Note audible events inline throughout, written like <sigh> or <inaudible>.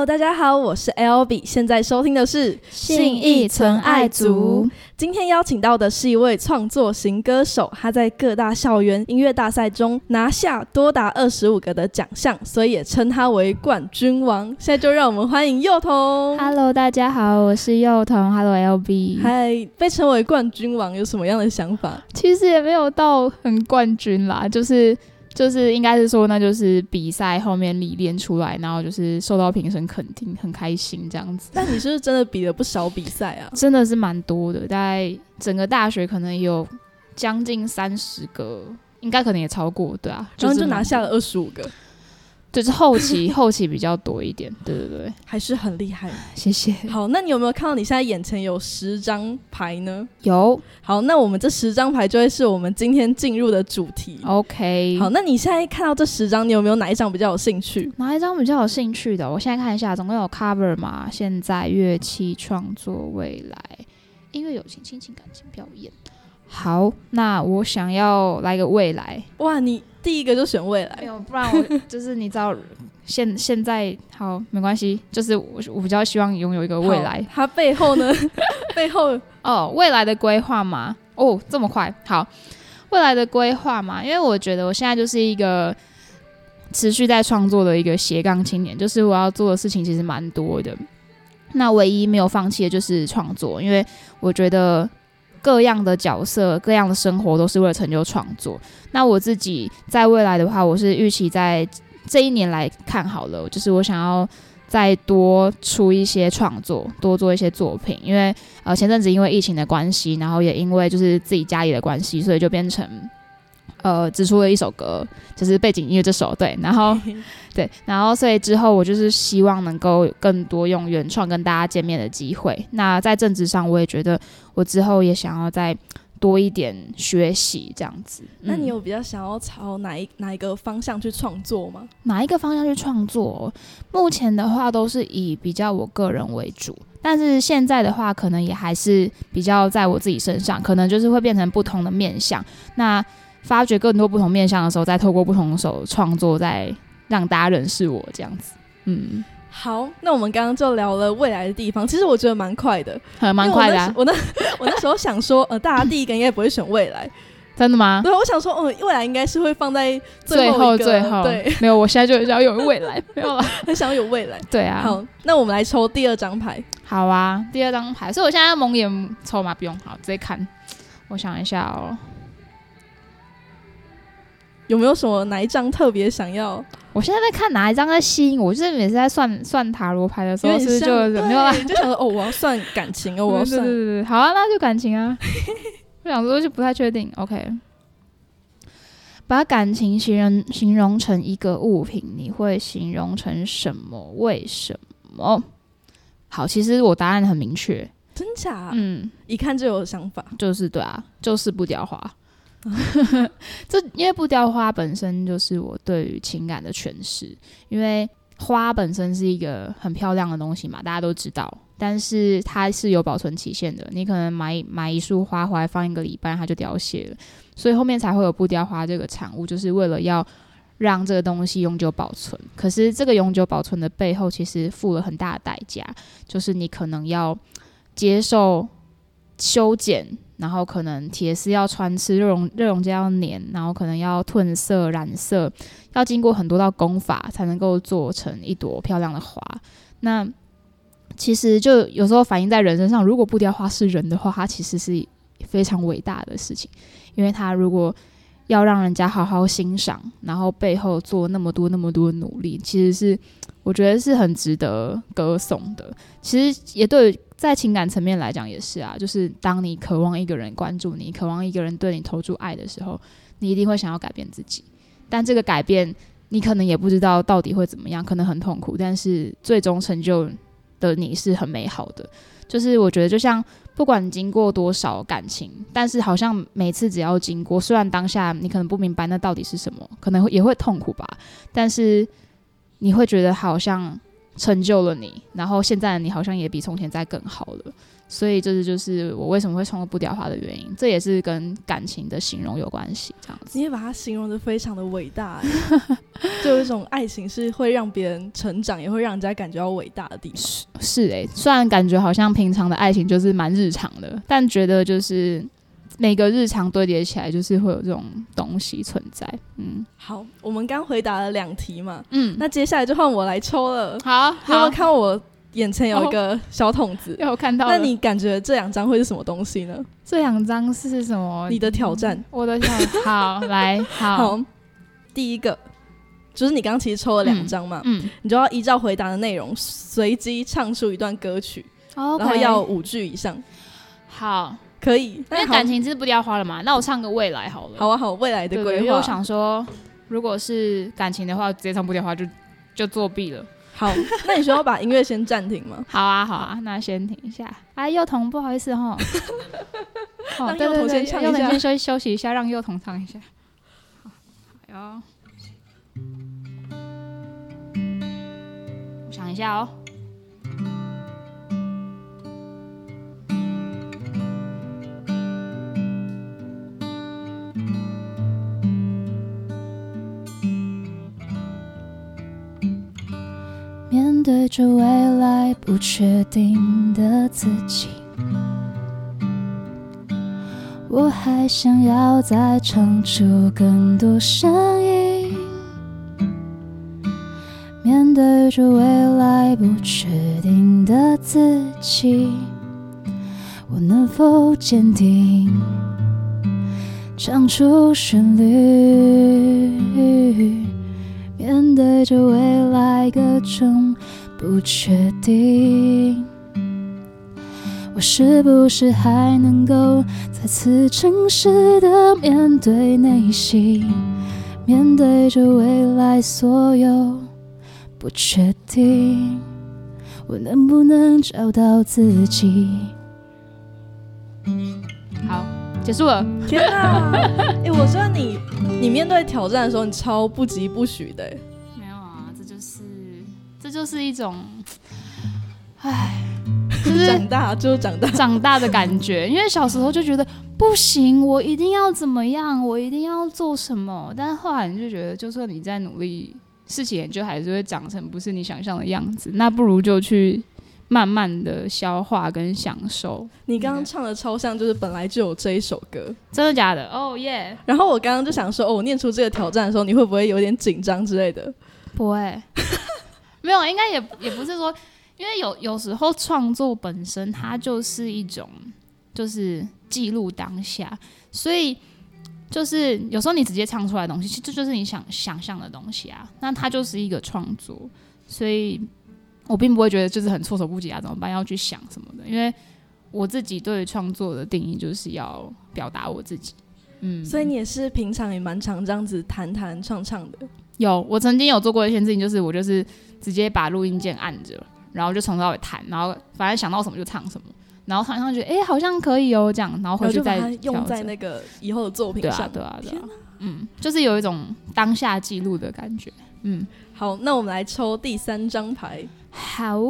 Hello，大家好，我是 L B，现在收听的是信义存爱族。今天邀请到的是一位创作型歌手，他在各大校园音乐大赛中拿下多达二十五个的奖项，所以也称他为冠军王。现在就让我们欢迎幼童。Hello，大家好，我是幼童。Hello LB。嗨，被称为冠军王有什么样的想法？其实也没有到很冠军啦，就是就是应该是说，那就是比赛后面历练出来，然后就是受到评审肯定，很开心这样子。但你是不是真的比了不少比赛啊？真的是蛮多的，大概整个大学可能有将近三十个，应该可能也超过，对啊，然后就拿下了二十五个，就是后期 <laughs> 后期比较多一点，对对对，还是很厉害。谢谢。好，那你有没有看到你现在眼前有十张牌呢？有好，那我们这十张牌就会是我们今天进入的主题。OK，好，那你现在看到这十张，你有没有哪一张比较有兴趣？哪一张比较有兴趣的？我现在看一下，总共有 cover 嘛，现在乐器创作、未来、音乐、友情、亲情、感情、表演。好，那我想要来个未来，哇，你第一个就选未来，没有，不然我就是你知道，现现在好没关系，就是我我比较希望拥有一个未来。它背后呢？<laughs> 背后哦，未来的规划嘛，哦，这么快，好，未来的规划嘛，因为我觉得我现在就是一个持续在创作的一个斜杠青年，就是我要做的事情其实蛮多的。那唯一没有放弃的就是创作，因为我觉得各样的角色、各样的生活都是为了成就创作。那我自己在未来的话，我是预期在这一年来看好了，就是我想要再多出一些创作，多做一些作品，因为呃前阵子因为疫情的关系，然后也因为就是自己家里的关系，所以就变成呃只出了一首歌，就是背景音乐这首对，然后 <laughs> 对，然后所以之后我就是希望能够更多用原创跟大家见面的机会。那在政治上，我也觉得我之后也想要再多一点学习这样子。嗯那你有比较想要朝哪一哪一个方向去创作吗？哪一个方向去创作？目前的话都是以比较我个人为主，但是现在的话，可能也还是比较在我自己身上，可能就是会变成不同的面相。那发掘更多不同面向的时候，再透过不同手创作，再让大家认识我这样子。嗯，好，那我们刚刚就聊了未来的地方，其实我觉得蛮快的，很蛮快的、啊，我那我那 <laughs> 我那时候想说，呃，大家第一个应该不会选未来，真的吗？对，我想说，嗯，未来应该是会放在最后最后，对，没有，我现在就想有未来，<laughs> 没有了。很想要有未来。对啊，好，那我们来抽第二张牌。好啊，第二张牌，所以我现在要蒙眼抽嘛？不用，好，直接看。我想一下哦，有没有什么哪一张特别想要？我现在在看哪一张在吸引我，就是每次在算算塔罗牌的时候，是就有没有啦？就想说，哦，我要算感情哦，<laughs> 我要算对对对，好啊，那就感情啊。我想说就不太确定，OK。把感情形容形容成一个物品，你会形容成什么？为什么？好，其实我答案很明确，真假？嗯，一看就有想法。就是对啊，就是不雕花。<laughs> 这因为不雕花本身就是我对于情感的诠释，因为花本身是一个很漂亮的东西嘛，大家都知道，但是它是有保存期限的，你可能买买一束花回来放一个礼拜，它就凋谢了，所以后面才会有不雕花这个产物，就是为了要让这个东西永久保存。可是这个永久保存的背后，其实付了很大的代价，就是你可能要接受修剪，然后可能铁丝要穿刺，热熔热熔胶要粘，然后可能要褪色、染色，要经过很多道工法才能够做成一朵漂亮的花。那其实就有时候反映在人身上，如果布雕花是人的话，它其实是非常伟大的事情，因为它如果要让人家好好欣赏，然后背后做那么多那么多努力，其实是我觉得是很值得歌颂的。其实也对在情感层面来讲也是啊，就是当你渴望一个人关注你，渴望一个人对你投注爱的时候，你一定会想要改变自己。但这个改变，你可能也不知道到底会怎么样，可能很痛苦，但是最终成就的你是很美好的。就是我觉得，就像不管经过多少感情，但是好像每次只要经过，虽然当下你可能不明白那到底是什么，可能也会痛苦吧，但是你会觉得好像成就了你，然后现在你好像也比从前再更好了。所以这是就是我为什么会创作不雕花的原因，这也是跟感情的形容有关系。这样子，你也把它形容的非常的伟大，<laughs> 就有一种爱情是会让别人成长，也会让人家感觉到伟大的地方。是是哎，虽然感觉好像平常的爱情就是蛮日常的，但觉得就是每个日常堆叠起来，就是会有这种东西存在。嗯，好，我们刚回答了两题嘛，嗯，那接下来就换我来抽了。好，有没有好，看我眼前有一个小桶子？有看到。那你感觉这两张会是什么东西呢？这两张是什么？你的挑战。我的挑 <laughs> 好来好好，第一个就是你刚刚其实抽了两张嘛，嗯，你就要依照回答的内容随机唱出一段歌曲，然然后要五句以上，好，可以。因为那感情是不雕花了嘛，那我唱个未来好了。好啊，好，未来的规划，因为我。想说，如果是感情的话，直接唱不雕花就就作弊了。好，那你需要把音乐先暂停吗？<laughs> 好啊，好啊，那先停一下。哎，幼童，不好意思哈。好，<laughs> 让幼童先唱一下幼童先休息休息一下，让幼童唱一下。好，好哟。我想一下哦。面对着未来不确定的自己，我还想要再唱出更多声音。面对着未来不确定的自己，我能否坚定唱出旋律？面对着未来各种不确定，我是不是还能够再次诚实的面对内心？面对着未来所有不确定，我能不能找到自己？好，结束了。天哪！<laughs> 哎、我觉得你你面对挑战的时候，你超不疾不徐的、欸。没有啊，这就是这就是一种，唉，<laughs> 就是长大就是长大，长大的感觉。因为小时候就觉得不行，我一定要怎么样，我一定要做什么。但是后来你就觉得，就算你在努力，事情就还是会长成不是你想象的样子。那不如就去慢慢的消化跟享受。你刚刚唱的超像，就是本来就有这一首歌。真的假的？哦耶！然后我刚刚就想说，哦，我念出这个挑战的时候，你会不会有点紧张之类的？不会，<laughs> 没有，应该也也不是说，因为有有时候创作本身它就是一种，就是记录当下，所以就是有时候你直接唱出来的东西，其实这就是你想想象的东西啊，那它就是一个创作，所以我并不会觉得就是很措手不及啊，怎么办？要去想什么的，因为我自己对创作的定义就是要表达我自己，嗯，所以你也是平常也蛮常这样子弹弹唱唱的。有，我曾经有做过一件事情，就是我就是直接把录音键按着，然后就从头到尾弹，然后反正想到什么就唱什么，然后唱一唱觉得哎、诶好像可以哦这样，然后回去再用在那个以后的作品对啊上。对啊对啊，嗯，就是有一种当下记录的感觉，嗯，好，那我们来抽第三张牌。好，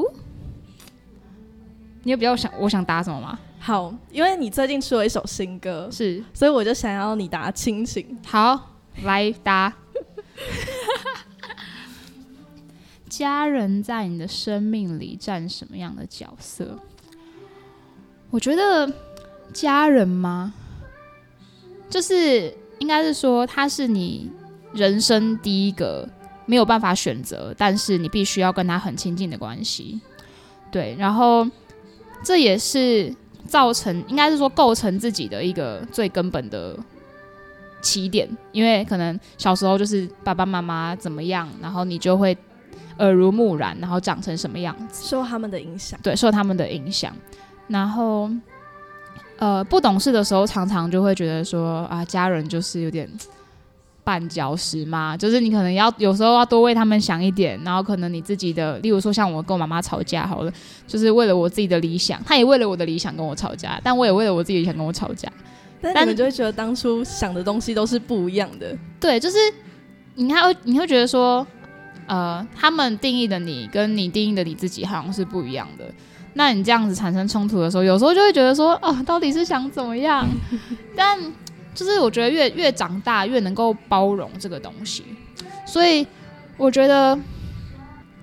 你有比较想我想答什么吗？好，因为你最近出了一首新歌，是所以我就想要你答亲情。好来答。<laughs> 家人在你的生命里占什么样的角色？我觉得家人吗？就是应该是说，他是你人生第一个没有办法选择，但是你必须要跟他很亲近的关系。对，然后这也是造成，应该是说构成自己的一个最根本的起点，因为可能小时候就是爸爸妈妈怎么样，然后你就会耳濡目染，然后长成什么样子。受他们的影响，对，受他们的影响。然后，呃，不懂事的时候，常常就会觉得说啊，家人就是有点绊脚石嘛，就是你可能要有时候要多为他们想一点，然后可能你自己的，例如说像我跟我妈妈吵架好了，就是为了我自己的理想，她也为了我的理想跟我吵架，但我也为了我自己的理想跟我吵架。但但你们就会觉得当初想的东西都是不一样的。对，就是你还会你会觉得说，呃，他们定义的你跟你定义的你自己好像是不一样的。那你这样子产生冲突的时候，有时候就会觉得说，哦，到底是想怎么样？<laughs> 但就是我觉得越越长大越能够包容这个东西，所以我觉得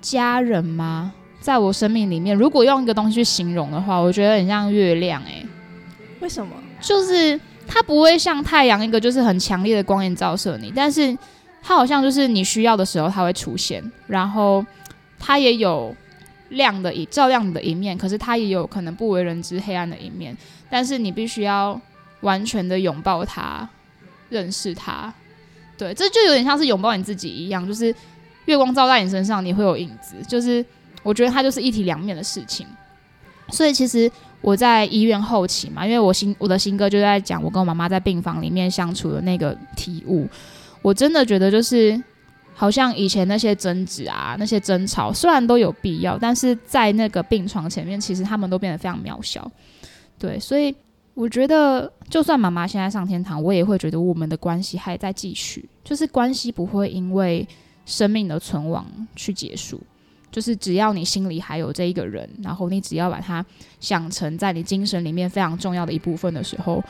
家人嘛，在我生命里面，如果用一个东西去形容的话，我觉得很像月亮，诶，为什么？就是它不会像太阳一个就是很强烈的光线照射你，但是它好像就是你需要的时候它会出现，然后它也有亮的一照亮你的一面，可是它也有可能不为人知黑暗的一面，但是你必须要完全的拥抱他，认识他，对，这就有点像是拥抱你自己一样，就是月光照在你身上，你会有影子，就是我觉得它就是一体两面的事情，所以其实。我在医院后期嘛，因为我新我的新歌就在讲我跟我妈妈在病房里面相处的那个体悟，我真的觉得就是好像以前那些争执啊、那些争吵，虽然都有必要，但是在那个病床前面，其实他们都变得非常渺小。对，所以我觉得，就算妈妈现在上天堂，我也会觉得我们的关系还在继续，就是关系不会因为生命的存亡去结束。就是只要你心里还有这一个人，然后你只要把他想成在你精神里面非常重要的一部分的时候，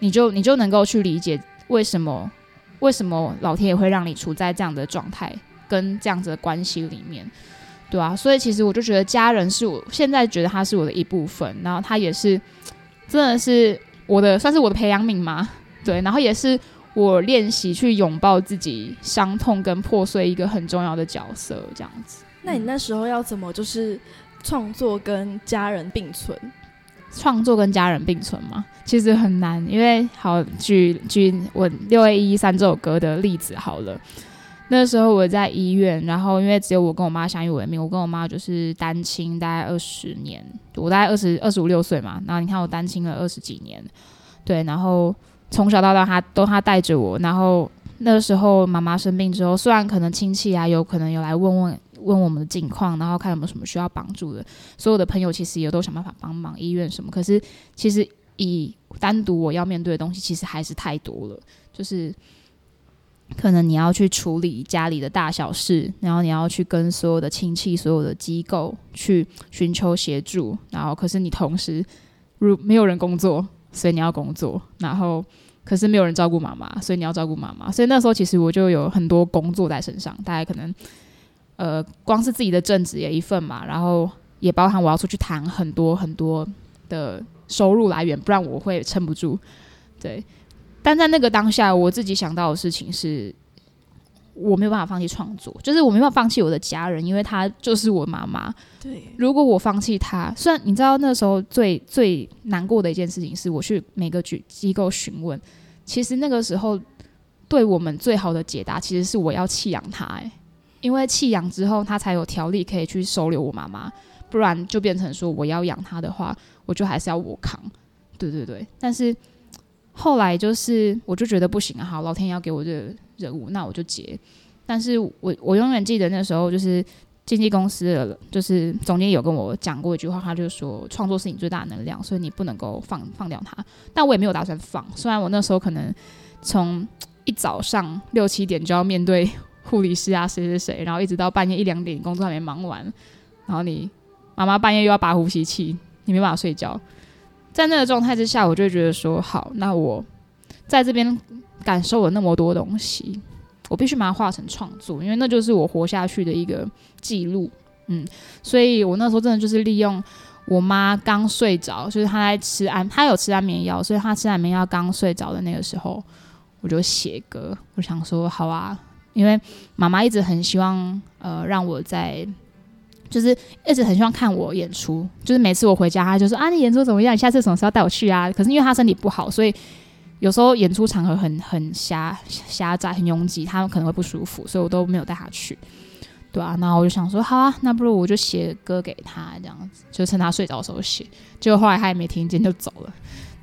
你就你就能够去理解为什么为什么老天爷会让你处在这样的状态跟这样子的关系里面，对啊，所以其实我就觉得家人是我现在觉得他是我的一部分，然后他也是真的是我的算是我的培养皿吗？对，然后也是我练习去拥抱自己伤痛跟破碎一个很重要的角色，这样子。那你那时候要怎么就是创作跟家人并存？创作跟家人并存吗？其实很难，因为好举举我六 A 一三这首歌的例子好了。那时候我在医院，然后因为只有我跟我妈相依为命，我跟我妈就是单亲，大概二十年，我大概二十二十五六岁嘛。然后你看我单亲了二十几年，对，然后从小到大他都他带着我，然后那时候妈妈生病之后，虽然可能亲戚啊有可能有来问问。问我们的近况，然后看有没有什么需要帮助的。所有的朋友其实也都想办法帮忙，医院什么。可是其实以单独我要面对的东西，其实还是太多了。就是可能你要去处理家里的大小事，然后你要去跟所有的亲戚、所有的机构去寻求协助。然后可是你同时如没有人工作，所以你要工作。然后可是没有人照顾妈妈，所以你要照顾妈妈。所以那时候其实我就有很多工作在身上，大概可能。呃，光是自己的正职也一份嘛，然后也包含我要出去谈很多很多的收入来源，不然我会撑不住。对，但在那个当下，我自己想到的事情是，我没有办法放弃创作，就是我没办法放弃我的家人，因为她就是我妈妈。对，如果我放弃她，虽然你知道那时候最最难过的一件事情是，我去每个局机构询问，其实那个时候对我们最好的解答，其实是我要弃养她。哎。因为弃养之后，她才有条例可以去收留我妈妈，不然就变成说我要养她的话，我就还是要我扛。对对对，但是后来就是我就觉得不行啊，好，老天要给我这个任务，那我就接。但是我我永远记得那时候就是经纪公司的，就是总监有跟我讲过一句话，他就说创作是你最大的能量，所以你不能够放放掉它。但我也没有打算放，虽然我那时候可能从一早上六七点就要面对。护理师啊，谁谁谁，然后一直到半夜一两点，工作还没忙完，然后你妈妈半夜又要拔呼吸器，你没办法睡觉，在那个状态之下，我就觉得说，好，那我在这边感受了那么多东西，我必须把它化成创作，因为那就是我活下去的一个记录，嗯，所以我那时候真的就是利用我妈刚睡着，就是她在吃安，她有吃安眠药，所以她吃安眠药刚睡着的那个时候，我就写歌，我想说，好啊。因为妈妈一直很希望，呃，让我在，就是一直很希望看我演出。就是每次我回家，他就说：“啊，你演出怎么样？你下次什么时候带我去啊？”可是因为他身体不好，所以有时候演出场合很很狭狭窄、很拥挤，他们可能会不舒服，所以我都没有带他去，对啊，然后我就想说：“好啊，那不如我就写歌给他，这样子，就趁他睡着的时候写。”结果后来他也没听见就走了，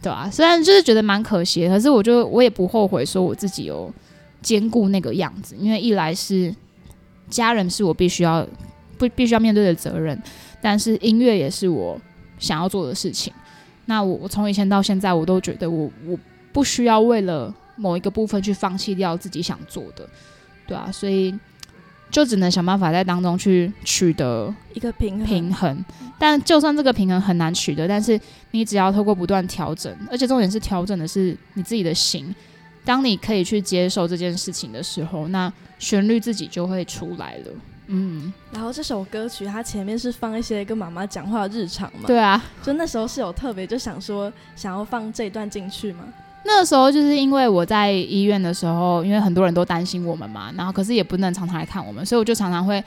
对啊，虽然就是觉得蛮可惜，可是我就我也不后悔，说我自己有。兼顾那个样子，因为一来是家人是我必须要不必须要面对的责任，但是音乐也是我想要做的事情。那我我从以前到现在，我都觉得我我不需要为了某一个部分去放弃掉自己想做的，对啊，所以就只能想办法在当中去取得一个平衡，平衡。但就算这个平衡很难取得，但是你只要透过不断调整，而且重点是调整的是你自己的心。当你可以去接受这件事情的时候，那旋律自己就会出来了。嗯，然后这首歌曲它前面是放一些跟妈妈讲话的日常嘛？对啊，就那时候是有特别就想说想要放这段进去吗？那个时候就是因为我在医院的时候，因为很多人都担心我们嘛，然后可是也不能常常来看我们，所以我就常常会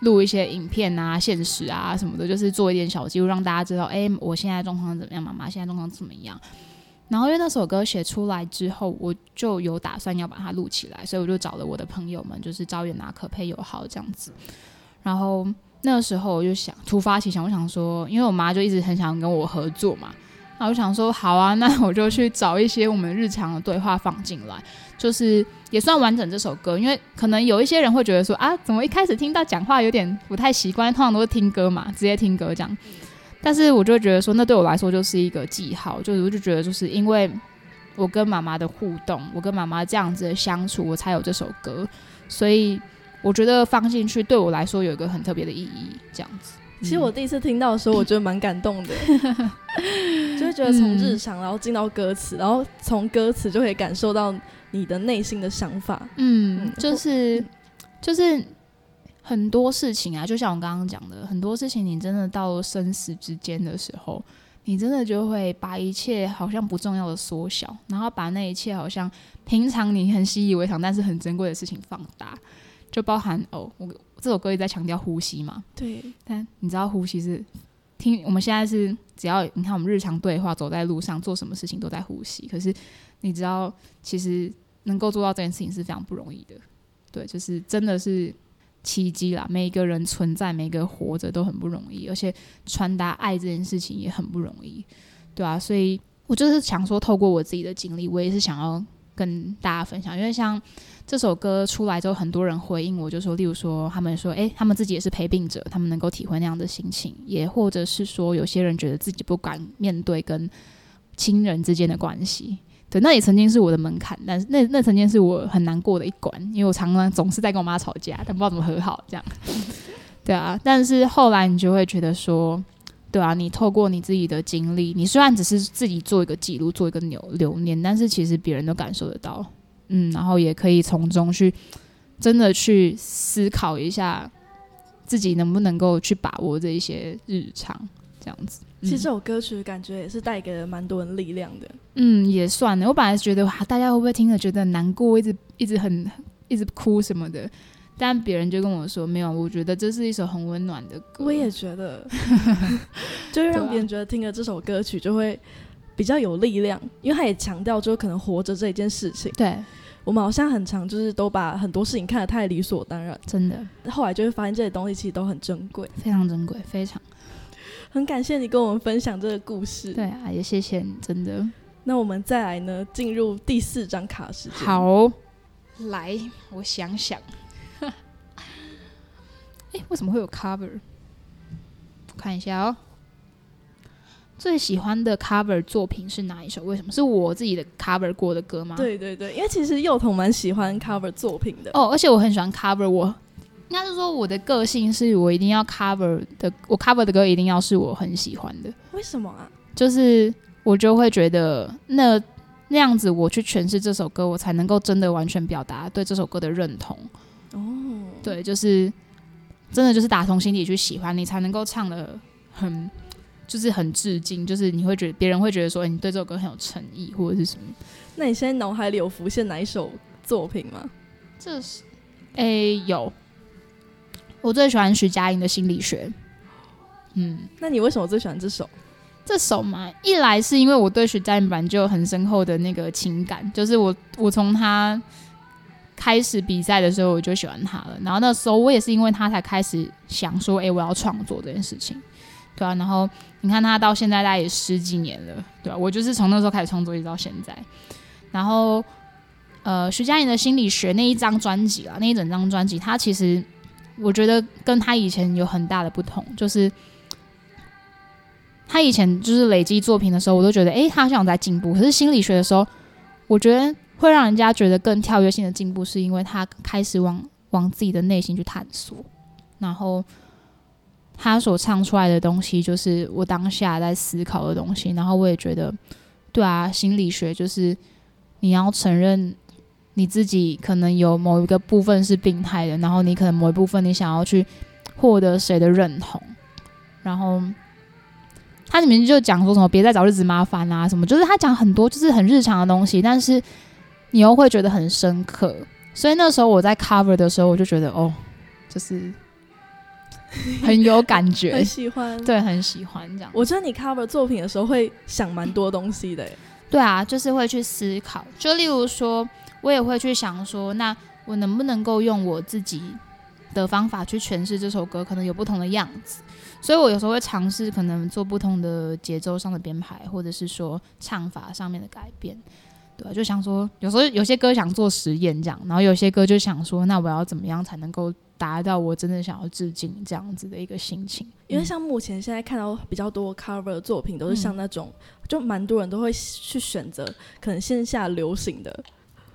录一些影片啊、现实啊什么的，就是做一点小记录，让大家知道，哎，我现在状况怎么样，妈妈现在状况怎么样。然后因为那首歌写出来之后，我就有打算要把它录起来，所以我就找了我的朋友们，就是招远拿可配友好这样子。然后那个时候我就想突发奇想，我想说，因为我妈就一直很想跟我合作嘛。然后我想说，好啊，那我就去找一些我们日常的对话放进来，就是也算完整这首歌。因为可能有一些人会觉得说，啊，怎么一开始听到讲话有点不太习惯？通常都是听歌嘛，直接听歌这样。但是我就觉得说，那对我来说就是一个记号，就是我就觉得，就是因为我跟妈妈的互动，我跟妈妈这样子的相处，我才有这首歌。所以我觉得放进去对我来说有一个很特别的意义，这样子。其实我第一次听到的时候，我觉得蛮感动的，就会觉得从日常然后进到歌词，然后从歌词就可以感受到你的内心的想法。嗯，就是就是很多事情啊，就像我刚刚讲的，很多事情你真的到生死之间的时候，你真的就会把一切好像不重要的缩小，然后把那一切好像平常你很习以为常但是很珍贵的事情放大，就包含哦我。这首歌也在强调呼吸嘛？对。但你知道呼吸是听我们现在是只要你看我们日常对话，走在路上做什么事情都在呼吸。可是你知道，其实能够做到这件事情是非常不容易的。对，就是真的是奇迹啦！每一个人存在，每个活着都很不容易，而且传达爱这件事情也很不容易，对啊，所以我就是想说，透过我自己的经历，我也是想要跟大家分享，因为像。这首歌出来之后，很多人回应我，就说，例如说，他们说，诶，他们自己也是陪病者，他们能够体会那样的心情，也或者是说，有些人觉得自己不敢面对跟 <tsk> 亲人之间的关系，对，那也曾经是我的门槛，但是那那曾经是我很难过的一关，因为我常常总是在跟我妈吵架，但不知道怎么和好，这样，<laughs> 对啊，但是后来你就会觉得说，对啊，你透过你自己的经历，你虽然只是自己做一个记录，做一个留留念，但是其实别人都感受得到。嗯，然后也可以从中去真的去思考一下自己能不能够去把握这一些日常这样子。其实这首歌曲感觉也是带给了蛮多人力量的。嗯，也算了。我本来觉得哇，大家会不会听了觉得难过，一直一直很一直哭什么的？但别人就跟我说没有，我觉得这是一首很温暖的歌。我也觉得，<laughs> 就是让别人觉得听了这首歌曲就会比较有力量，因为他也强调就可能活着这一件事情。对。我们好像很常就是都把很多事情看得太理所当然，真的。后来就会发现这些东西其实都很珍贵，非常珍贵，非常。<laughs> 很感谢你跟我们分享这个故事。对啊，也谢谢你，真的。那我们再来呢，进入第四张卡时间。好，来，我想想。<laughs> 哎，为什么会有 cover？看一下哦。最喜欢的 cover 作品是哪一首？为什么是我自己的 cover 过的歌吗？对对对，因为其实幼童蛮喜欢 cover 作品的哦，而且我很喜欢 cover。我应该是说我的个性是我一定要 cover 的，我 cover 的歌一定要是我很喜欢的。为什么啊？就是我就会觉得那那样子我去诠释这首歌，我才能够真的完全表达对这首歌的认同。哦，对，就是真的就是打从心底去喜欢你，才能够唱的很。就是很致敬，就是你会觉得别人会觉得说，哎你对这首歌很有诚意，或者是什么？那你现在脑海里有浮现哪一首作品吗？这是，诶，有，我最喜欢徐佳莹的心理学。嗯，那你为什么最喜欢这首？这首嘛，一来是因为我对徐佳莹本就有很深厚的那个情感，就是我我从她开始比赛的时候我就喜欢她了，然后那时候我也是因为她才开始想说，哎，我要创作这件事情。对啊，然后你看她到现在大概也十几年了，对吧？我就是从那时候开始创作一直到现在。然后，呃，徐佳莹的心理学那一张专辑啊，那一整张专辑，她其实我觉得跟他以前有很大的不同，就是他以前就是累积作品的时候，我都觉得，哎，他好像在进步。可是心理学的时候，我觉得会让人家觉得更跳跃性的进步，是因为他开始往往自己的内心去探索，然后他所唱出来的东西，就是我当下在思考的东西。然后我也觉得，对啊，心理学就是你要承认你自己可能有某一个部分是病态的，然后你可能某一部分你想要去获得谁的认同，然后。他里面就讲说什么别再找日子麻烦啊，什么就是他讲很多就是很日常的东西，但是你又会觉得很深刻。所以那时候我在 cover 的时候，我就觉得哦，就是很有感觉，很喜欢，对，很喜欢这样。我觉得你 cover 作品的时候会想蛮多东西的，对啊，就是会去思考。就例如说，我也会去想说，那我能不能够用我自己的方法去诠释这首歌，可能有不同的样子。所以我有时候会尝试，可能做不同的节奏上的编排，或者是说唱法上面的改变，对就想说，有时候有些歌想做实验这样，然后有些歌就想说，那我要怎么样才能够达到我真的想要致敬这样子的一个心情？因为像目前现在看到比较多 cover 的作品，都是像那种，就蛮多人都会去选择可能线下流行的。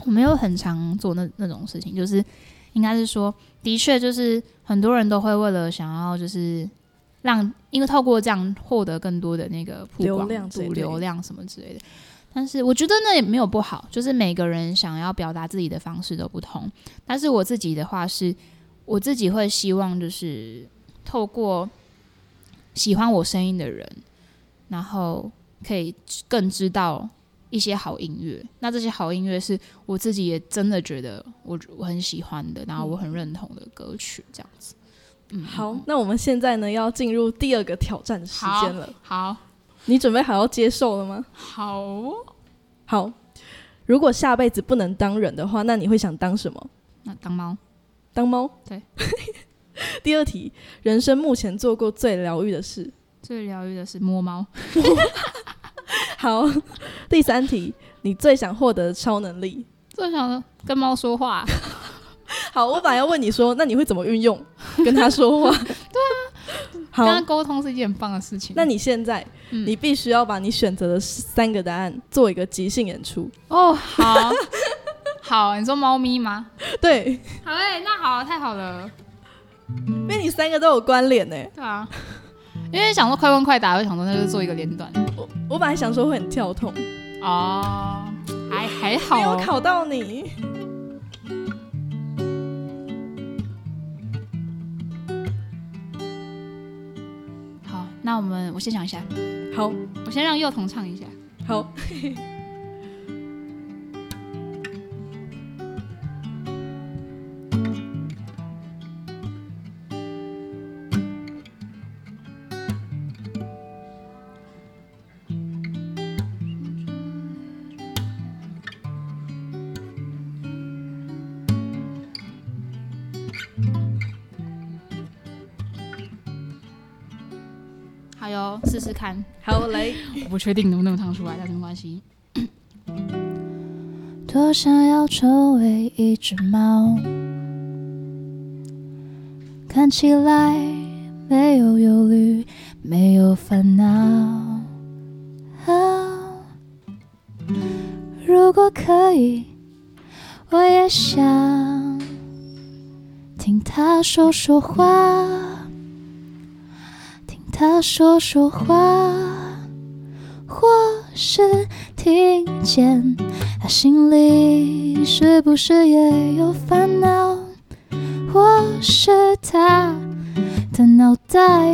我没有很常做那那种事情，就是应该是说，的确就是很多人都会为了想要就是。让因为透过这样获得更多的那个流量、流量什么之类的，但是我觉得那也没有不好，就是每个人想要表达自己的方式都不同。但是我自己的话是，我自己会希望就是透过喜欢我声音的人，然后可以更知道一些好音乐。那这些好音乐是我自己也真的觉得我我很喜欢的，然后我很认同的歌曲，这样子。嗯好，那我们现在呢要进入第二个挑战的时间了。好，你准备好要接受了吗？好，好。如果下辈子不能当人的话，那你会想当什么？那当猫。当猫？对。<laughs> 第二题，人生目前做过最疗愈的事？最疗愈的是摸猫。<laughs> <laughs> 好。<laughs> 第三题，你最想获得的超能力？最想跟猫说话。<laughs> 好，我本来要问你说，那你会怎么运用跟它说话？对啊，跟它沟通是一件很棒的事情。那你现在，你必须要把你选择的三个答案做一个即兴演出。哦，好，好，你说猫咪吗？对，好嘞，那好，太好了，因为你三个都有关联呢。对啊，因为想说快问快答，我想说那就做一个连段。我我本来想说会很跳痛，哦，还还好，没有考到你。好那我们，我先想一下。好，我先让幼童唱一下。好。试试看，好嘞，我不确定能不能唱出来，但没关系。<coughs> 多想要成为一只猫，看起来没有忧虑，没有烦恼。如果可以，我也想听它说说话。他说说话，或是听见他心里是不是也有烦恼？或是他的脑袋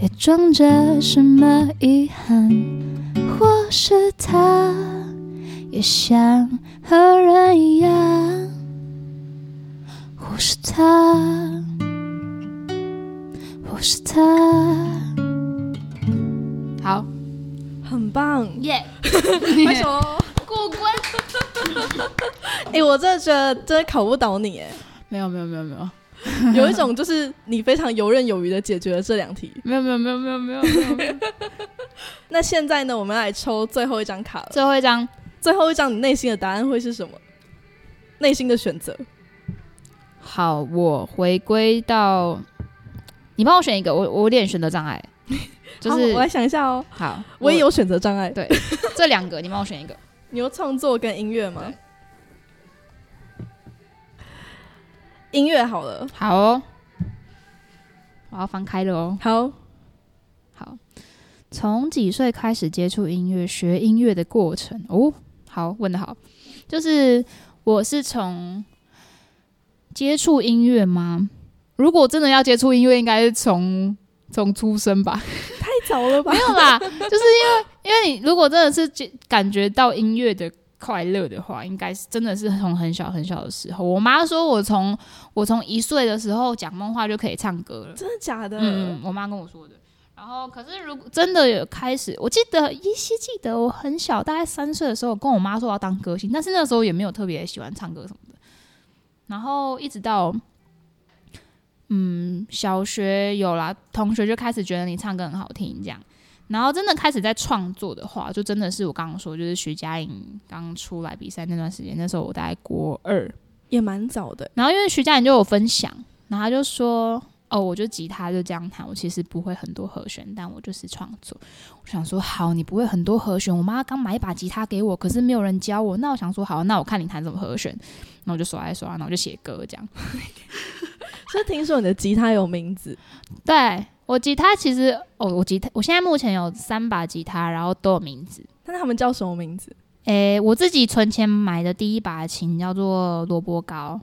也装着什么遗憾？或是他也想和人一样？或是他？是他，好，很棒，耶！<laughs> 为什么过关？<laughs> 哎，我真的觉得真的考不倒你，哎，没有没有没有没有，有一种就是你非常游刃有余的解决了这两题，没有没有没有没有没有没有。那现在呢，我们来抽最后一张卡了，最后一张，最后一张，你内心的答案会是什么？内心的选择。好，我回归到。你帮我选一个，我我有点选择障碍，<laughs> 就是我来想一下哦。好，我也有选择障碍。对，这两个你帮我选一个。<laughs> 你有创作跟音乐吗？音乐好了，好哦，我要翻开了哦。好，好，从几岁开始接触音乐、学音乐的过程？哦，好，问的好，就是我是从接触音乐吗？如果真的要接触音乐，应该是从从出生吧？太早了吧没？有啦，就是因为因为你如果真的是接感觉到音乐的快乐的话，应该是真的是从很小很小的时候。我妈说我从我从一岁的时候讲梦话就可以唱歌了。真的假的？嗯，我妈跟我说的。然后，可是如果真的有开始，我记得依稀记得我很小，大概三岁的时候，跟我妈说我要当歌星，但是那时候也没有特别喜欢唱歌什么的。然后一直到，嗯，小学有啦，同学就开始觉得你唱歌很好听，这样。然后真的开始在创作的话，就真的是我刚刚说，就是徐佳莹刚出来比赛那段时间，那时候我大概国二，也蛮早的。然后因为徐佳莹就有分享，然后他就说：“哦，我就吉他就这样弹，我其实不会很多和弦，但我就是创作。”我想说：“好，你不会很多和弦，我妈刚买一把吉他给我，可是没有人教我。那我想说，好，那我看你弹什么和弦。”然后我就刷来刷，然后我就写歌这样。<laughs> 所以听说你的吉他有名字，对我吉他其实哦，我吉他我现在目前有三把吉他，然后都有名字。那他们叫什么名字？诶，我自己存钱买的第一把琴叫做萝卜糕，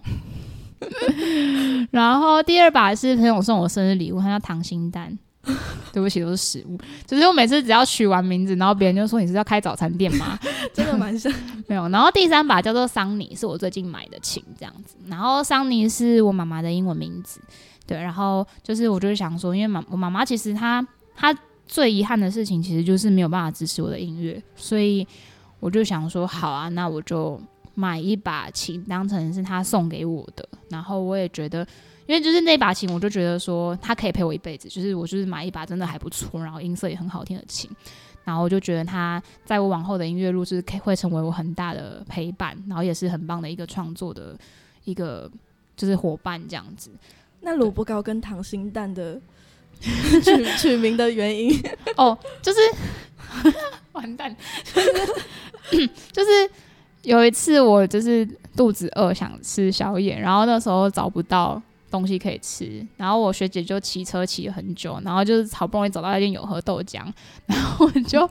<laughs> 然后第二把是朋友送我生日礼物，它叫溏心蛋。<laughs> 对不起，都是食物。就是我每次只要取完名字，然后别人就说你是要开早餐店吗？<laughs> 真的蛮像。没有。然后第三把叫做桑尼，是我最近买的琴，这样子。然后桑尼是我妈妈的英文名字，对。然后就是我就是想说，因为妈我妈妈其实她她最遗憾的事情，其实就是没有办法支持我的音乐，所以我就想说，好啊，那我就买一把琴当成是她送给我的。然后我也觉得。因为就是那把琴，我就觉得说它可以陪我一辈子。就是我就是买一把真的还不错，然后音色也很好听的琴，然后我就觉得它在我往后的音乐路是可以会成为我很大的陪伴，然后也是很棒的一个创作的一个就是伙伴这样子。那萝卜糕跟溏心蛋的 <laughs> 取取名的原因，<laughs> 哦，就是 <laughs> 完蛋，就是 <coughs> 就是有一次我就是肚子饿想吃宵夜，然后那时候找不到。东西可以吃，然后我学姐就骑车骑了很久，然后就是好不容易找到一间有喝豆浆，<laughs> 然后我就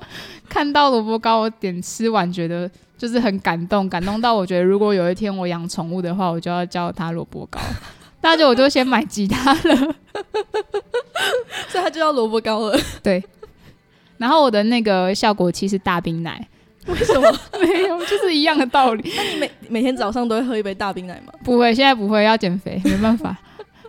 看到萝卜糕，我点吃完觉得就是很感动，感动到我觉得如果有一天我养宠物的话，我就要叫它萝卜糕，<laughs> 那就我就先买吉他了，<laughs> 所以它就叫萝卜糕了。对，然后我的那个效果器是大冰奶，为什么？没有，就是一样的道理。那你每每天早上都会喝一杯大冰奶吗？不会，现在不会，要减肥，没办法。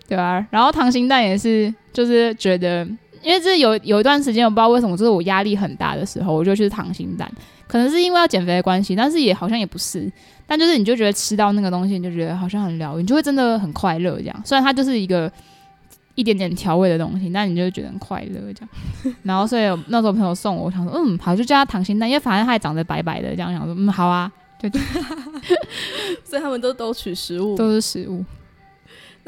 对啊，然后溏心蛋也是，就是觉得，因为这有有一段时间，我不知道为什么，就是我压力很大的时候，我就去溏心蛋，可能是因为要减肥的关系，但是也好像也不是，但就是你就觉得吃到那个东西，你就觉得好像很疗愈，你就会真的很快乐这样。虽然它就是一个一点点调味的东西，但你就会觉得很快乐这样。<laughs> 然后所以那时候朋友送我，我想说，嗯，好，就叫它溏心蛋，因为反正它也长得白白的，这样想说，嗯，好啊，对对，<laughs> 所以他们都都取食物，都是食物。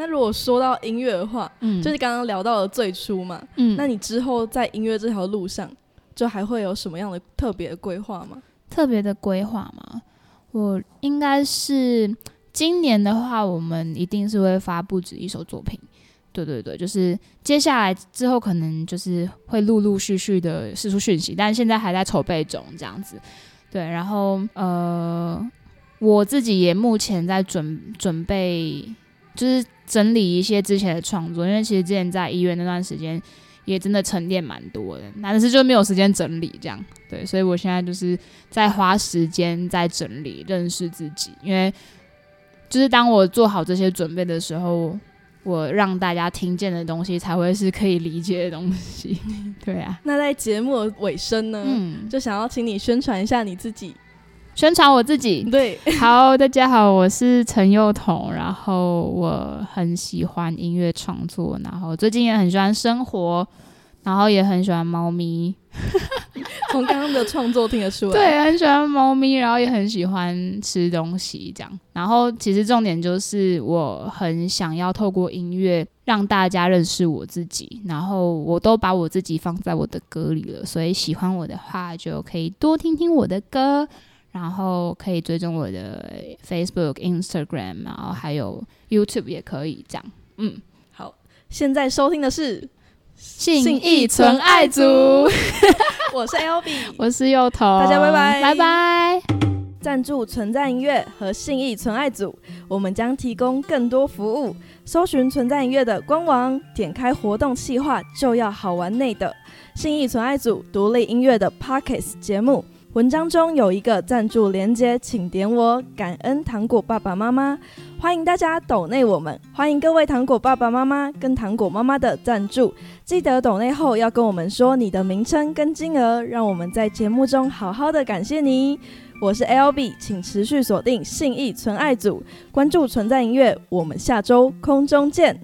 那如果说到音乐的话，嗯，就是刚刚聊到了最初嘛，嗯，那你之后在音乐这条路上，就还会有什么样的特别的规划吗？特别的规划吗？我应该是今年的话，我们一定是会发布止一首作品。对对对，就是接下来之后可能就是会陆陆续续的释出讯息，但现在还在筹备中，这样子。对，然后呃，我自己也目前在准准备，就是整理一些之前的创作，因为其实之前在医院那段时间也真的沉淀蛮多的，但是就没有时间整理这样。对，所以我现在就是在花时间在整理，认识自己，因为就是当我做好这些准备的时候。我让大家听见的东西才会是可以理解的东西，<laughs> 对啊。那在节目的尾声呢，嗯，就想要请你宣传一下你自己。宣传我自己。对，好，大家好，我是陈幼彤，然后我很喜欢音乐创作，然后最近也很喜欢生活，然后也很喜欢猫咪。<laughs> <laughs> 从刚刚的创作听得出来，对，很喜欢猫咪，然后也很喜欢吃东西，这样。然后其实重点就是我很想要透过音乐让大家认识我自己，然后我都把我自己放在我的歌里了，所以喜欢我的话就可以多听听我的歌，然后可以追踪我的 Facebook、Instagram，然后还有 YouTube 也可以这样。嗯，好，现在收听的是信义纯爱组，<laughs> 我是 L B，我是幼童，大家拜拜拜拜。赞助存在音乐和信义存爱组，我们将提供更多服务。搜寻存在音乐的官网，点开活动企划就要好玩内的信义存爱组独立音乐的 Pockets 节目。文章中有一个赞助连接，请点我，感恩糖果爸爸妈妈，欢迎大家抖内我们，欢迎各位糖果爸爸妈妈跟糖果妈妈的赞助，记得抖内后要跟我们说你的名称跟金额，让我们在节目中好好的感谢你。我是 L B，请持续锁定信义存爱组，关注存在音乐，我们下周空中见。